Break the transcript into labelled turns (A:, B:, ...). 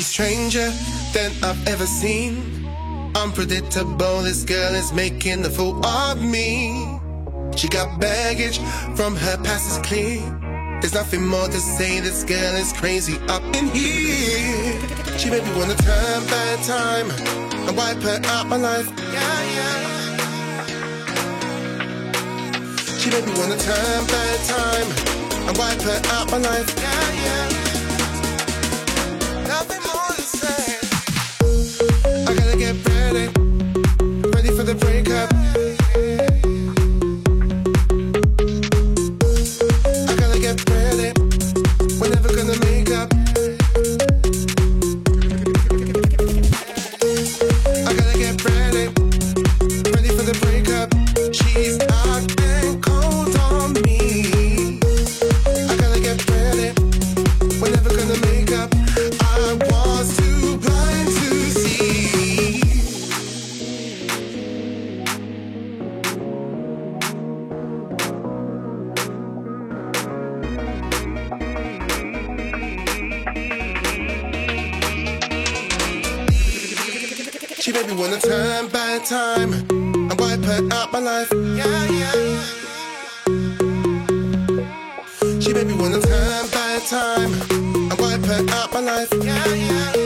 A: Stranger than I've ever seen. Unpredictable, this girl is making a fool of me. She got baggage from her past is clear. There's nothing more to say, this girl is crazy up in here. She made me wanna turn back time and wipe her out my life. Yeah, yeah. She made me wanna turn back time and wipe her out my life. Yeah, yeah. Never gonna make She made me wanna turn back time and wipe her out my life. Yeah, yeah. She made me wanna turn back time and wipe her out my life. Yeah, yeah.